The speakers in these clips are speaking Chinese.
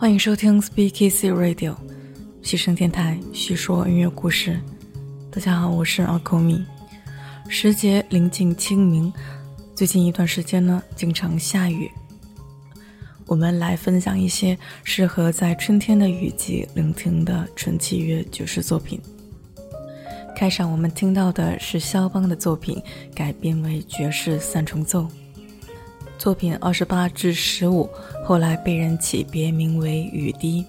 欢迎收听 Speakeasy Radio，西声电台，叙说音乐故事。大家好，我是阿扣米。时节临近清明，最近一段时间呢，经常下雨。我们来分享一些适合在春天的雨季聆听的纯器乐爵士作品。开场我们听到的是肖邦的作品，改编为爵士三重奏。作品二十八至十五，后来被人起别名为《雨滴》，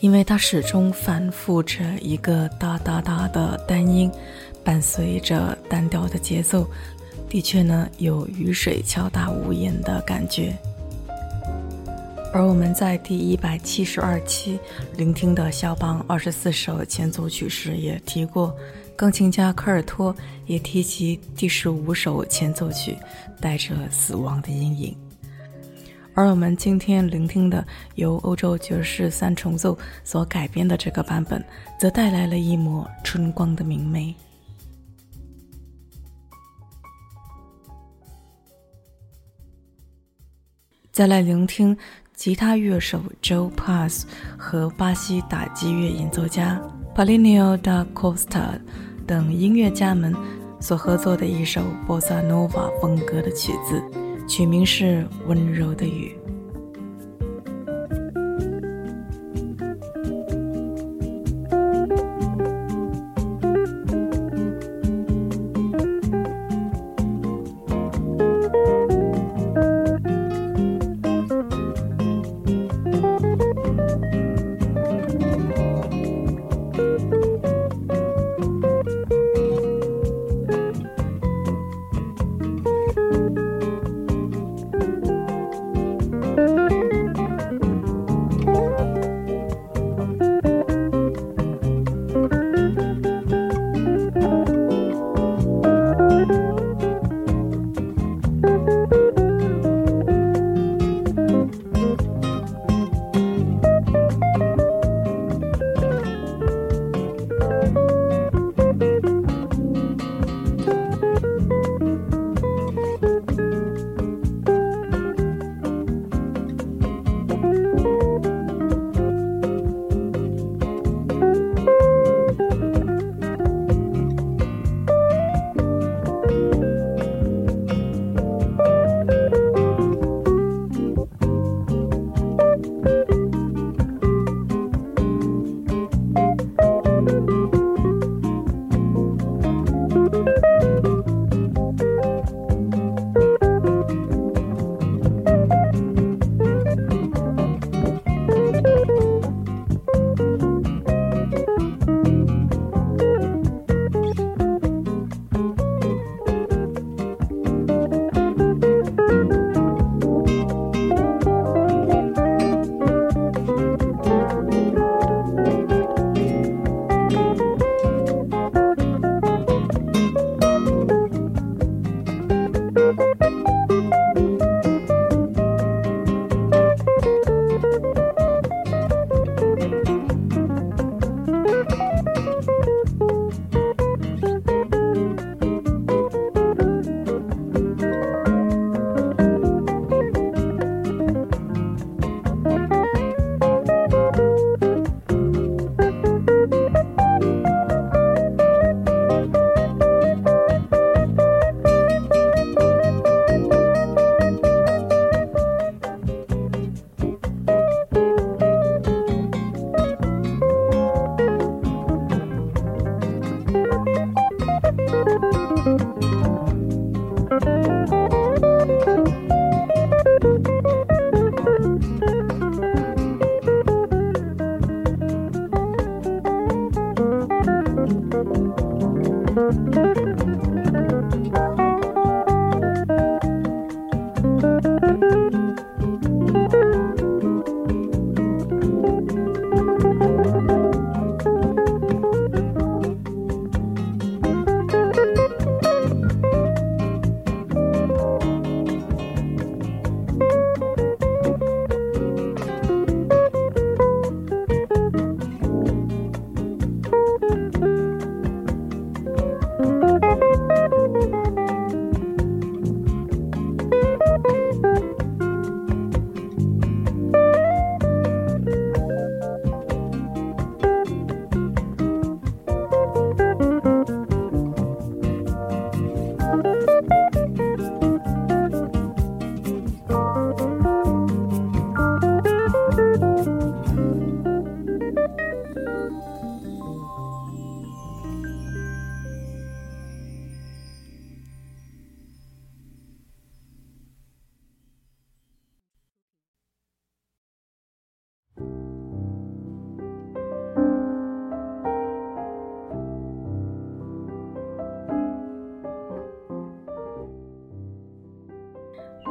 因为它始终反复着一个哒哒哒的单音，伴随着单调的节奏，的确呢有雨水敲打屋檐的感觉。而我们在第一百七十二期聆听的肖邦二十四首前奏曲时也提过。钢琴家科尔托也提及第十五首前奏曲带着死亡的阴影，而我们今天聆听的由欧洲爵士三重奏所改编的这个版本，则带来了一抹春光的明媚。再来聆听吉他乐手 Joe Pass 和巴西打击乐演奏家 Paulinho da Costa。等音乐家们所合作的一首波萨诺瓦风格的曲子，曲名是《温柔的雨》。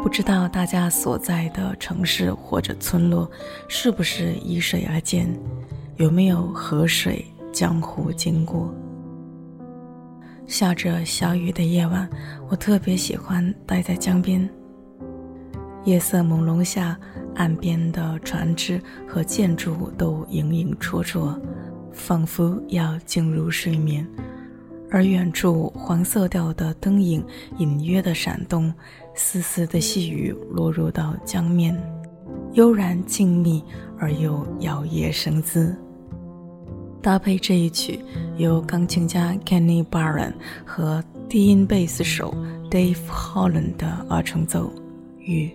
不知道大家所在的城市或者村落是不是依水而建，有没有河水、江湖经过？下着小雨的夜晚，我特别喜欢待在江边。夜色朦胧下，岸边的船只和建筑物都影影绰绰，仿佛要进入睡眠。而远处黄色调的灯影隐约的闪动，丝丝的细雨落入到江面，悠然静谧而又摇曳生姿。搭配这一曲，由钢琴家 Kenny Barron 和低音贝斯手 Dave Holland 的二重奏，雨。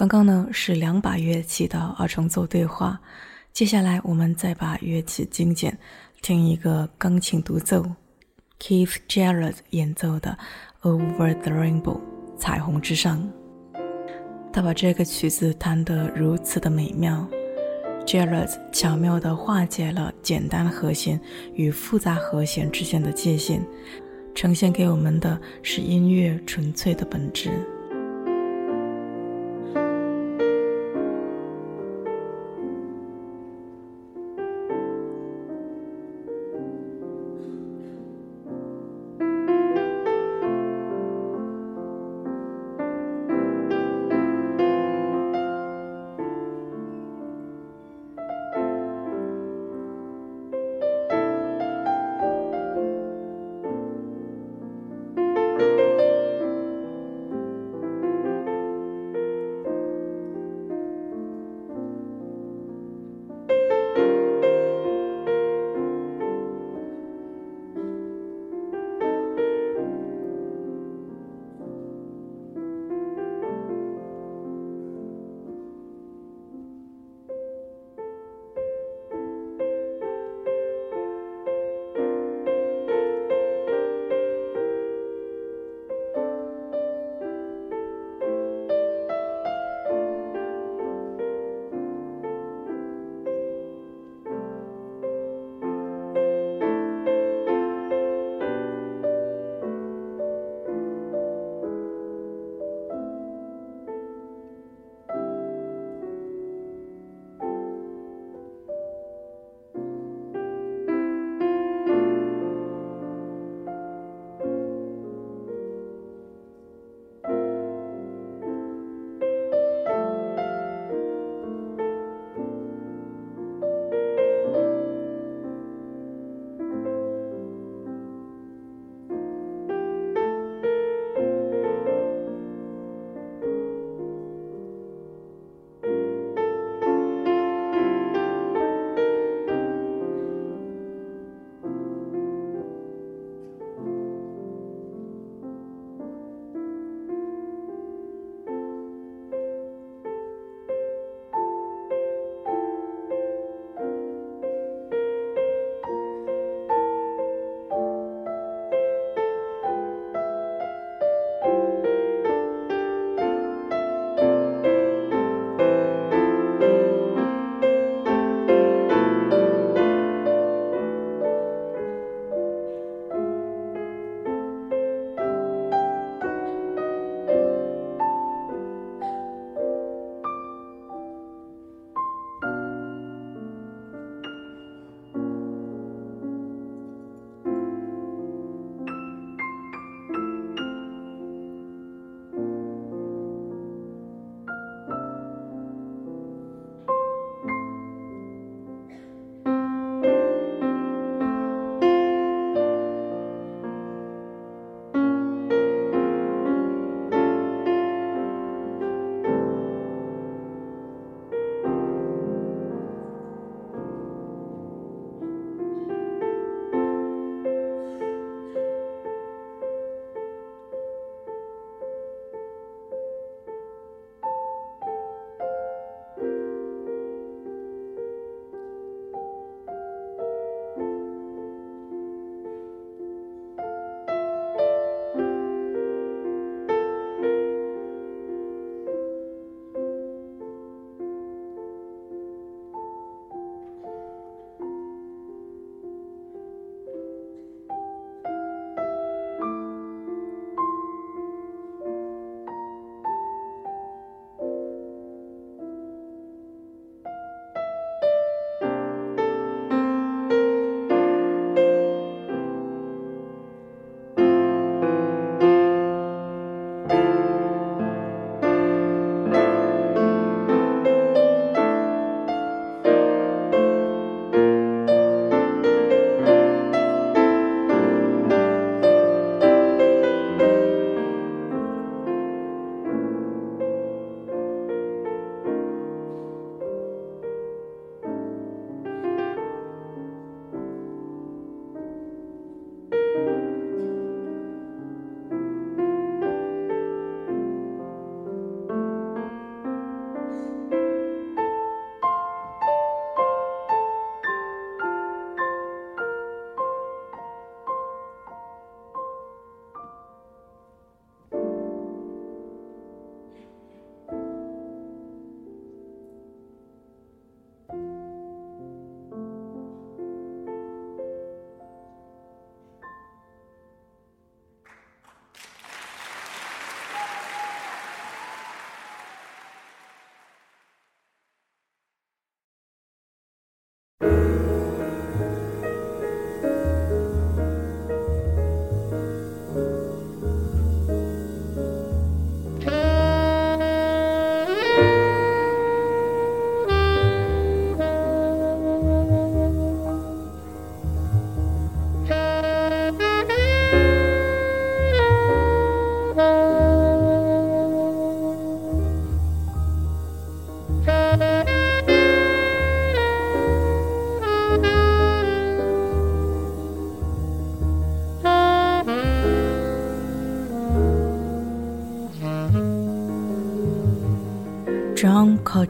刚刚呢是两把乐器的二重奏对话，接下来我们再把乐器精简，听一个钢琴独奏，Keith Jarrett 演奏的《Over the Rainbow》彩虹之上。他把这个曲子弹得如此的美妙，Jarrett 巧妙地化解了简单和弦与复杂和弦之间的界限，呈现给我们的是音乐纯粹的本质。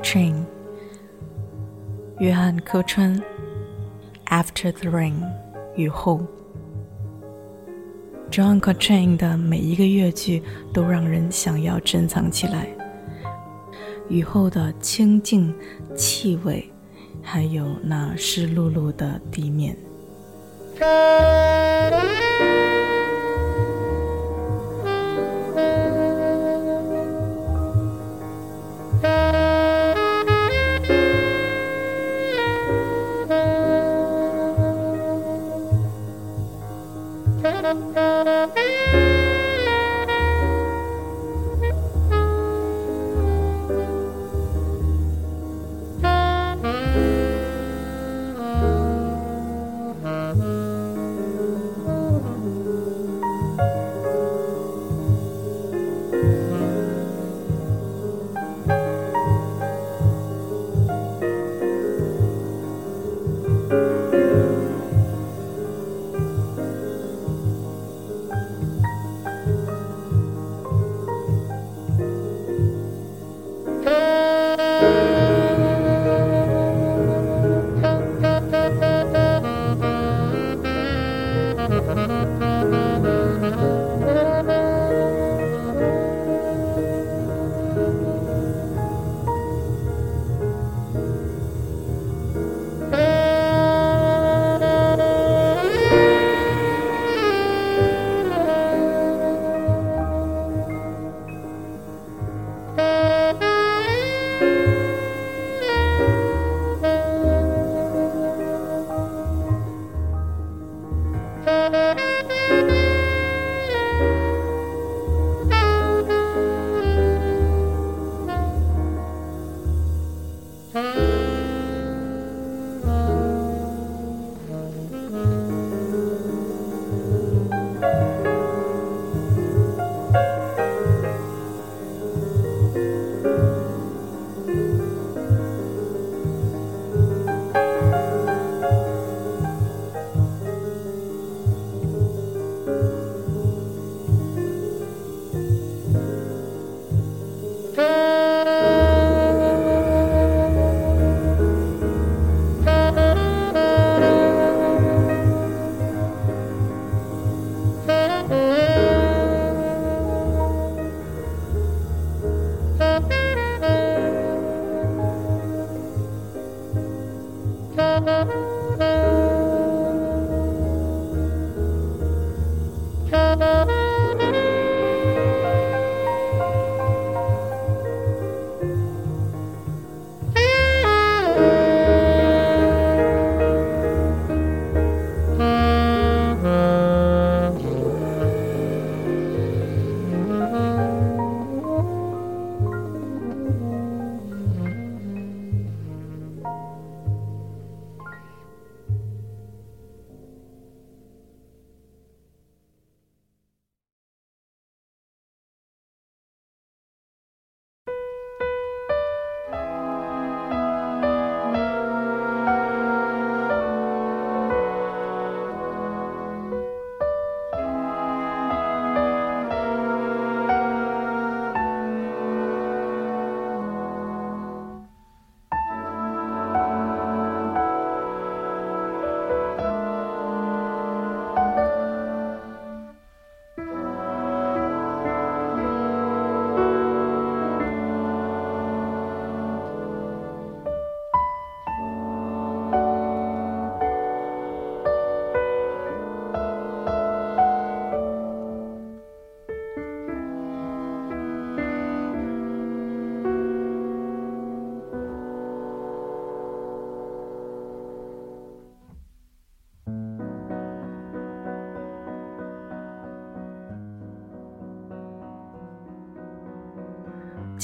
Train，约翰·科川，《After the Rain》雨后。John Coltrane 的每一个乐句都让人想要珍藏起来。雨后的清静、气味，还有那湿漉漉的地面。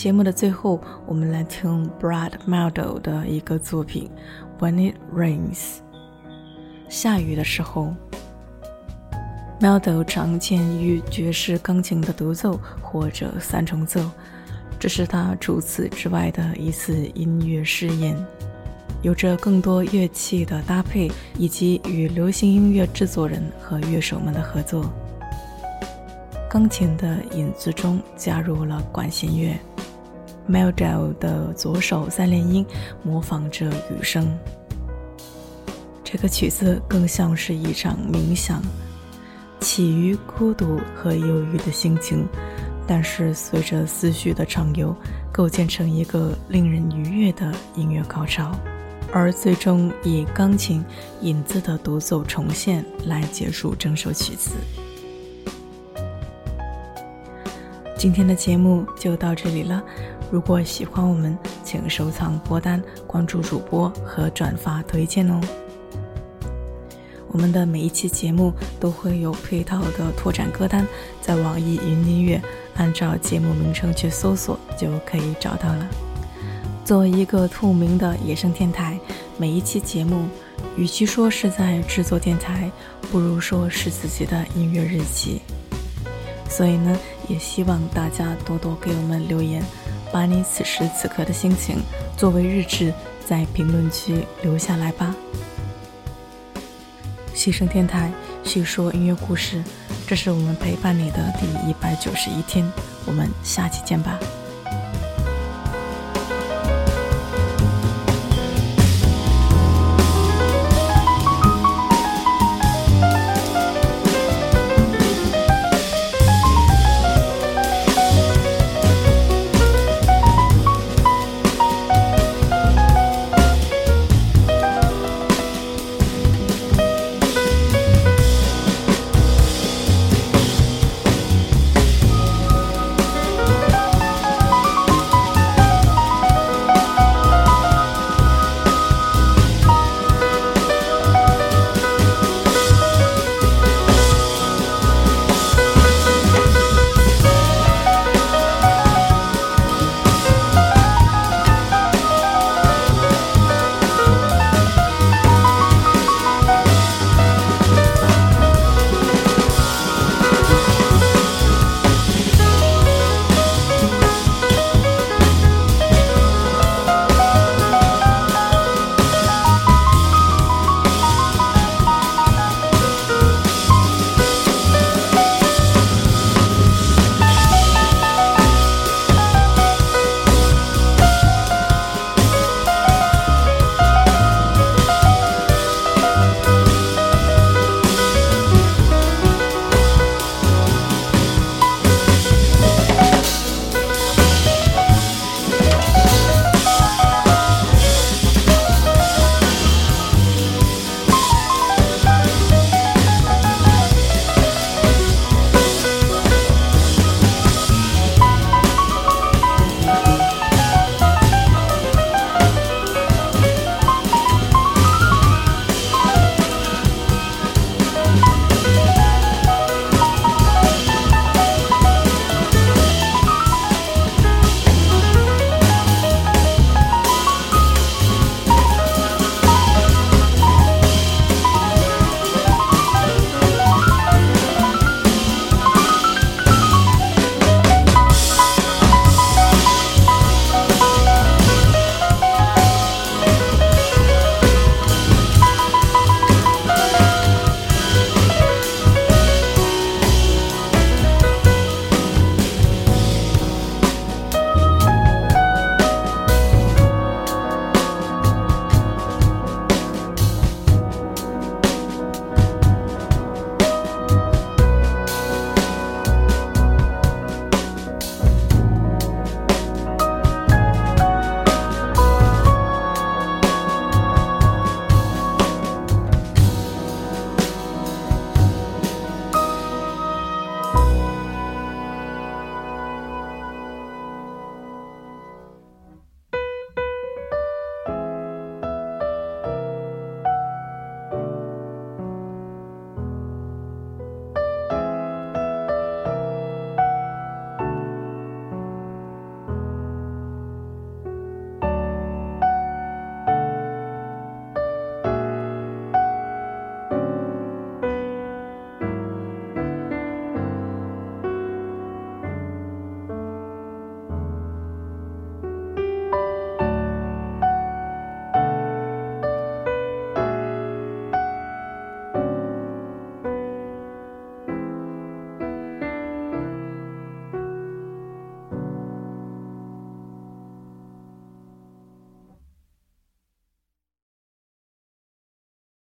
节目的最后，我们来听 Brad Mehldau 的一个作品《When It Rains》。下雨的时候，Mehldau 常见于爵士钢琴的独奏或者三重奏，这是他除此之外的一次音乐试验，有着更多乐器的搭配，以及与流行音乐制作人和乐手们的合作。钢琴的影子中加入了管弦乐 m e l d e l 的左手三连音模仿着雨声。这个曲子更像是一场冥想，起于孤独和忧郁的心情，但是随着思绪的畅游，构建成一个令人愉悦的音乐高潮，而最终以钢琴影子的独奏重现来结束整首曲子。今天的节目就到这里了。如果喜欢我们，请收藏播单、关注主播和转发推荐哦。我们的每一期节目都会有配套的拓展歌单，在网易云音乐按照节目名称去搜索就可以找到了。作为一个透明的野生电台，每一期节目，与其说是在制作电台，不如说是自己的音乐日记。所以呢，也希望大家多多给我们留言，把你此时此刻的心情作为日志，在评论区留下来吧。牺牲电台叙说音乐故事，这是我们陪伴你的第一百九十一天，我们下期见吧。